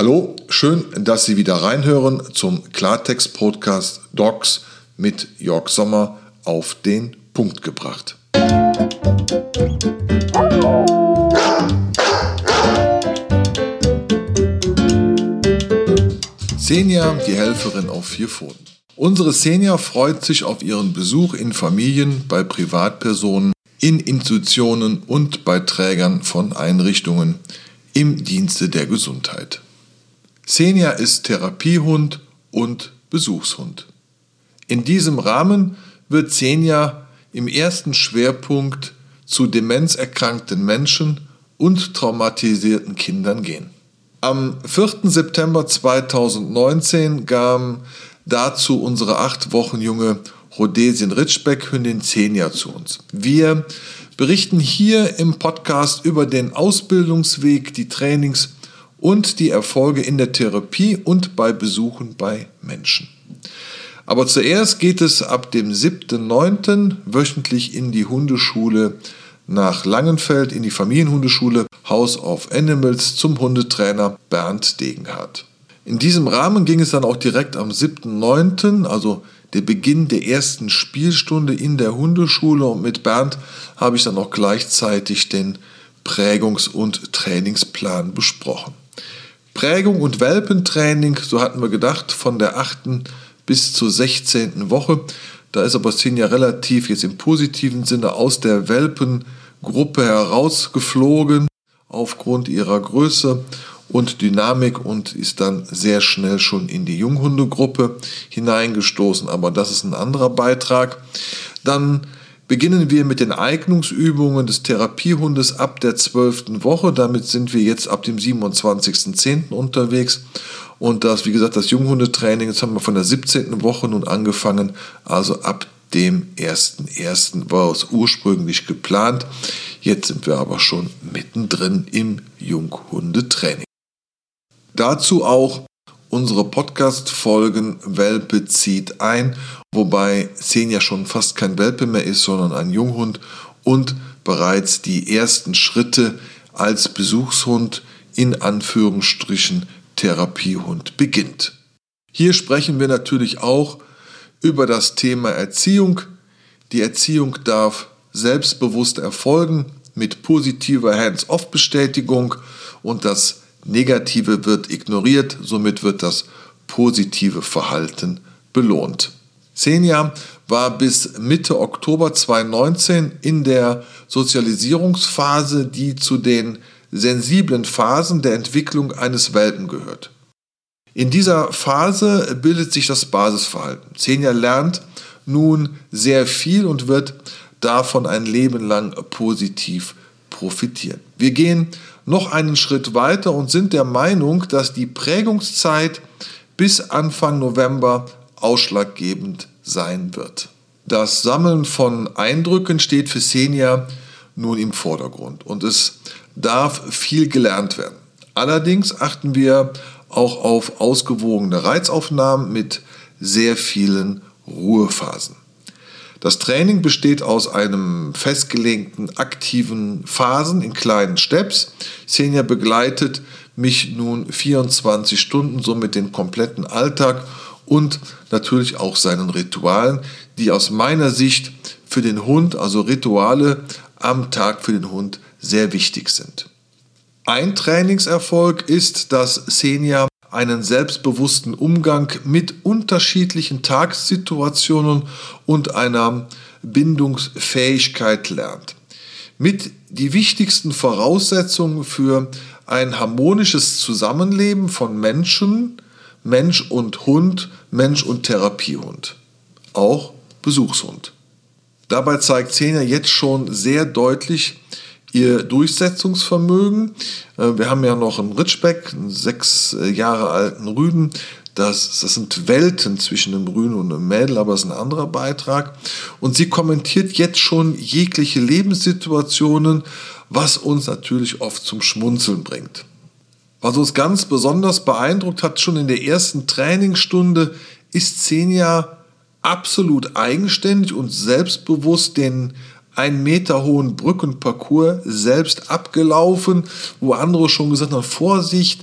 Hallo, schön, dass Sie wieder reinhören zum Klartext-Podcast Docs mit Jörg Sommer auf den Punkt gebracht. Senja, die Helferin auf vier Pfoten. Unsere Senja freut sich auf ihren Besuch in Familien, bei Privatpersonen, in Institutionen und bei Trägern von Einrichtungen im Dienste der Gesundheit. Xenia ist Therapiehund und Besuchshund. In diesem Rahmen wird Xenia im ersten Schwerpunkt zu demenzerkrankten Menschen und traumatisierten Kindern gehen. Am 4. September 2019 kam dazu unsere acht Wochen junge Rhodesien Ritschbeck Hündin Xenia zu uns. Wir berichten hier im Podcast über den Ausbildungsweg, die Trainings- und die Erfolge in der Therapie und bei Besuchen bei Menschen. Aber zuerst geht es ab dem 7.9. wöchentlich in die Hundeschule nach Langenfeld, in die Familienhundeschule House of Animals zum Hundetrainer Bernd Degenhardt. In diesem Rahmen ging es dann auch direkt am 7.9., also der Beginn der ersten Spielstunde in der Hundeschule und mit Bernd habe ich dann auch gleichzeitig den Prägungs- und Trainingsplan besprochen. Prägung und Welpentraining, so hatten wir gedacht, von der 8. bis zur 16. Woche. Da ist aber Sinja relativ jetzt im positiven Sinne aus der Welpengruppe herausgeflogen aufgrund ihrer Größe und Dynamik und ist dann sehr schnell schon in die Junghundegruppe hineingestoßen. Aber das ist ein anderer Beitrag. Dann beginnen wir mit den Eignungsübungen des Therapiehundes ab der 12. Woche. Damit sind wir jetzt ab dem 27.10. unterwegs. Und das, wie gesagt, das Junghundetraining, das haben wir von der 17. Woche nun angefangen, also ab dem 1.1. war es ursprünglich geplant. Jetzt sind wir aber schon mittendrin im Junghundetraining. Dazu auch unsere Podcast-Folgen Welpe zieht ein, wobei Xenia schon fast kein Welpe mehr ist, sondern ein Junghund und bereits die ersten Schritte als Besuchshund in Anführungsstrichen Therapiehund beginnt. Hier sprechen wir natürlich auch über das Thema Erziehung. Die Erziehung darf selbstbewusst erfolgen mit positiver Hands-off-Bestätigung und das Negative wird ignoriert, somit wird das positive Verhalten belohnt. Senja war bis Mitte Oktober 2019 in der Sozialisierungsphase, die zu den sensiblen Phasen der Entwicklung eines Welpen gehört. In dieser Phase bildet sich das Basisverhalten. Senja lernt nun sehr viel und wird davon ein Leben lang positiv profitieren. Wir gehen noch einen Schritt weiter und sind der Meinung, dass die Prägungszeit bis Anfang November ausschlaggebend sein wird. Das Sammeln von Eindrücken steht für Senia nun im Vordergrund und es darf viel gelernt werden. Allerdings achten wir auch auf ausgewogene Reizaufnahmen mit sehr vielen Ruhephasen. Das Training besteht aus einem festgelegten aktiven Phasen in kleinen Steps. Senior begleitet mich nun 24 Stunden, somit den kompletten Alltag und natürlich auch seinen Ritualen, die aus meiner Sicht für den Hund, also Rituale am Tag für den Hund, sehr wichtig sind. Ein Trainingserfolg ist, dass Senia einen selbstbewussten Umgang mit unterschiedlichen Tagessituationen und einer Bindungsfähigkeit lernt. Mit die wichtigsten Voraussetzungen für ein harmonisches Zusammenleben von Menschen, Mensch und Hund, Mensch und Therapiehund. Auch Besuchshund. Dabei zeigt Zehner jetzt schon sehr deutlich, ihr Durchsetzungsvermögen. Äh, wir haben ja noch einen Ritschbeck, einen sechs äh, Jahre alten Rüden. Das, das sind Welten zwischen einem Rüden und einem Mädel, aber das ist ein anderer Beitrag. Und sie kommentiert jetzt schon jegliche Lebenssituationen, was uns natürlich oft zum Schmunzeln bringt. Was uns ganz besonders beeindruckt hat, schon in der ersten Trainingsstunde, ist Xenia absolut eigenständig und selbstbewusst den einen Meter hohen Brückenparcours selbst abgelaufen, wo andere schon gesagt haben, Vorsicht,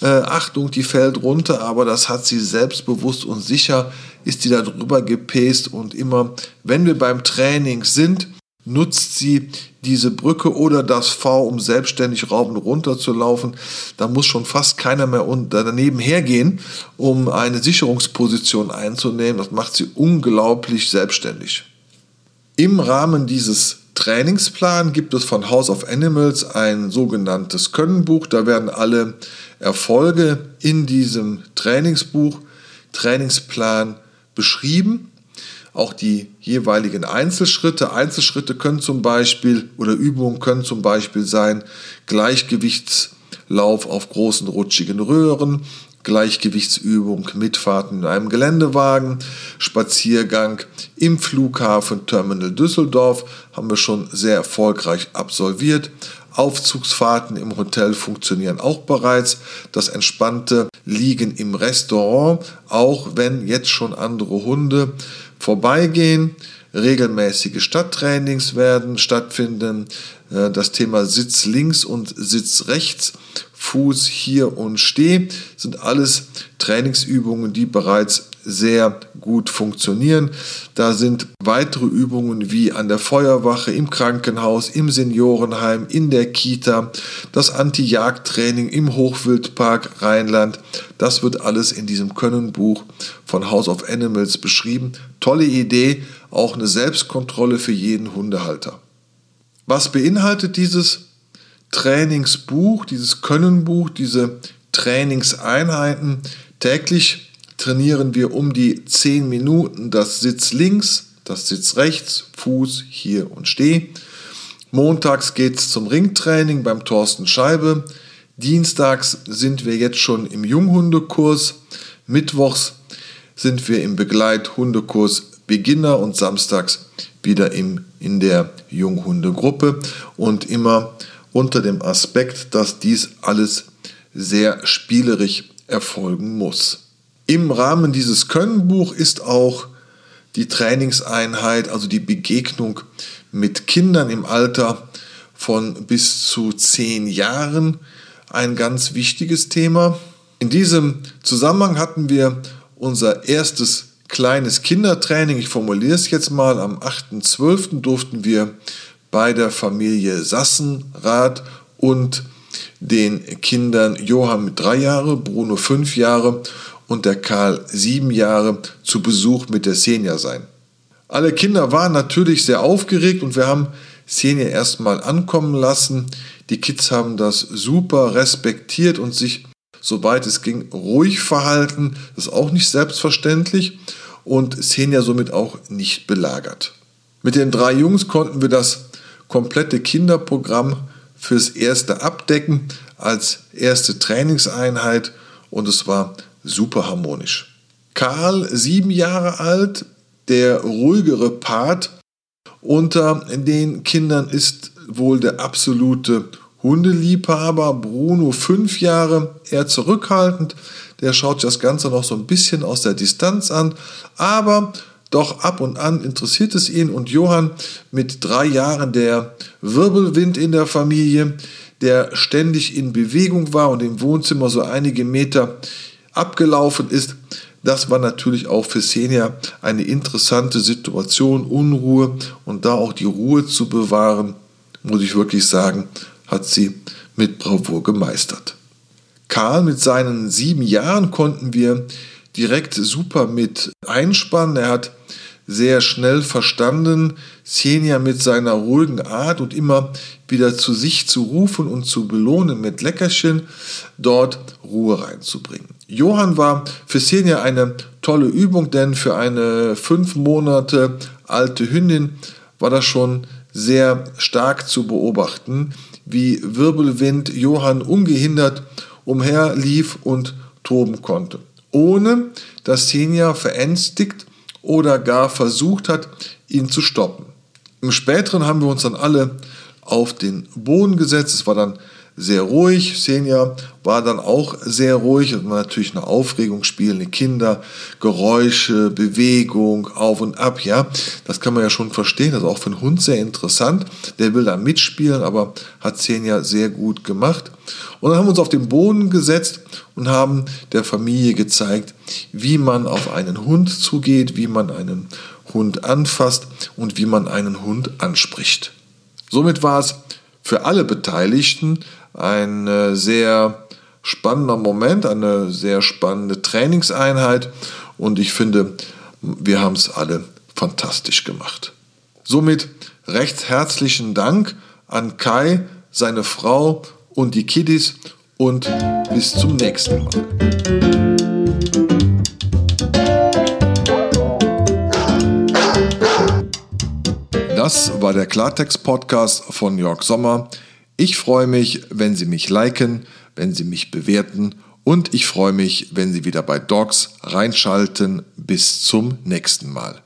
äh, Achtung, die fällt runter, aber das hat sie selbstbewusst und sicher, ist die da drüber gepäst und immer, wenn wir beim Training sind, nutzt sie diese Brücke oder das V, um selbstständig zu laufen. Da muss schon fast keiner mehr daneben hergehen, um eine Sicherungsposition einzunehmen. Das macht sie unglaublich selbstständig. Im Rahmen dieses Trainingsplans gibt es von House of Animals ein sogenanntes Könnenbuch. Da werden alle Erfolge in diesem Trainingsbuch, Trainingsplan beschrieben auch die jeweiligen Einzelschritte. Einzelschritte können zum Beispiel oder Übungen können zum Beispiel sein Gleichgewichtslauf auf großen rutschigen Röhren, Gleichgewichtsübung, Mitfahrten in einem Geländewagen, Spaziergang im Flughafen Terminal Düsseldorf haben wir schon sehr erfolgreich absolviert. Aufzugsfahrten im Hotel funktionieren auch bereits. Das entspannte Liegen im Restaurant, auch wenn jetzt schon andere Hunde vorbeigehen. Regelmäßige Stadttrainings werden stattfinden. Äh, das Thema Sitz links und Sitz rechts, Fuß hier und Steh sind alles Trainingsübungen, die bereits sehr gut funktionieren. Da sind weitere Übungen wie an der Feuerwache, im Krankenhaus, im Seniorenheim, in der Kita, das Anti-Jagd-Training im Hochwildpark Rheinland. Das wird alles in diesem Könnenbuch von House of Animals beschrieben. Tolle Idee, auch eine Selbstkontrolle für jeden Hundehalter. Was beinhaltet dieses Trainingsbuch, dieses Könnenbuch, diese Trainingseinheiten? Täglich trainieren wir um die 10 Minuten das Sitz links, das Sitz rechts, Fuß hier und Steh. Montags geht es zum Ringtraining beim Thorsten Scheibe. Dienstags sind wir jetzt schon im Junghundekurs. Mittwochs sind wir im Begleithundekurs Beginner und samstags wieder im, in der Junghundegruppe und immer unter dem Aspekt, dass dies alles sehr spielerisch erfolgen muss. Im Rahmen dieses Könnenbuch ist auch die Trainingseinheit, also die Begegnung mit Kindern im Alter von bis zu zehn Jahren ein ganz wichtiges Thema. In diesem Zusammenhang hatten wir unser erstes kleines Kindertraining. Ich formuliere es jetzt mal. Am 8.12. durften wir bei der Familie Sassenrath und den Kindern Johann mit drei Jahre, Bruno fünf Jahre und der Karl sieben Jahre zu Besuch mit der Senja sein. Alle Kinder waren natürlich sehr aufgeregt und wir haben Senja erstmal ankommen lassen. Die Kids haben das super respektiert und sich, soweit es ging, ruhig verhalten. Das ist auch nicht selbstverständlich und Senja somit auch nicht belagert. Mit den drei Jungs konnten wir das komplette Kinderprogramm fürs erste abdecken als erste Trainingseinheit und es war super harmonisch. Karl, sieben Jahre alt, der ruhigere Part unter den Kindern ist wohl der absolute Hundeliebhaber. Bruno, fünf Jahre, eher zurückhaltend. Der schaut das Ganze noch so ein bisschen aus der Distanz an. Aber doch ab und an interessiert es ihn. Und Johann mit drei Jahren, der Wirbelwind in der Familie, der ständig in Bewegung war und im Wohnzimmer so einige Meter abgelaufen ist. Das war natürlich auch für Senja eine interessante Situation, Unruhe und da auch die Ruhe zu bewahren, muss ich wirklich sagen, hat sie mit Bravour gemeistert. Karl mit seinen sieben Jahren konnten wir direkt super mit einspannen. Er hat sehr schnell verstanden, Xenia mit seiner ruhigen Art und immer wieder zu sich zu rufen und zu belohnen mit Leckerchen, dort Ruhe reinzubringen. Johann war für Xenia eine tolle Übung, denn für eine fünf Monate alte Hündin war das schon sehr stark zu beobachten, wie Wirbelwind Johann ungehindert umherlief und toben konnte, ohne dass Xenia verängstigt oder gar versucht hat, ihn zu stoppen. Im späteren haben wir uns dann alle auf den Boden gesetzt. Es war dann sehr ruhig. Senja war dann auch sehr ruhig und natürlich eine Aufregung, spielende Kinder, Geräusche, Bewegung, auf und ab, ja. Das kann man ja schon verstehen. Das ist auch für einen Hund sehr interessant. Der will da mitspielen, aber hat Senja sehr gut gemacht. Und dann haben wir uns auf den Boden gesetzt und haben der Familie gezeigt, wie man auf einen Hund zugeht, wie man einen Hund anfasst und wie man einen Hund anspricht. Somit war es für alle Beteiligten ein äh, sehr spannender Moment, eine sehr spannende Trainingseinheit und ich finde, wir haben es alle fantastisch gemacht. Somit recht herzlichen Dank an Kai, seine Frau und die Kiddies und bis zum nächsten Mal. Das war der Klartext-Podcast von Jörg Sommer. Ich freue mich, wenn Sie mich liken, wenn Sie mich bewerten und ich freue mich, wenn Sie wieder bei Dogs reinschalten. Bis zum nächsten Mal.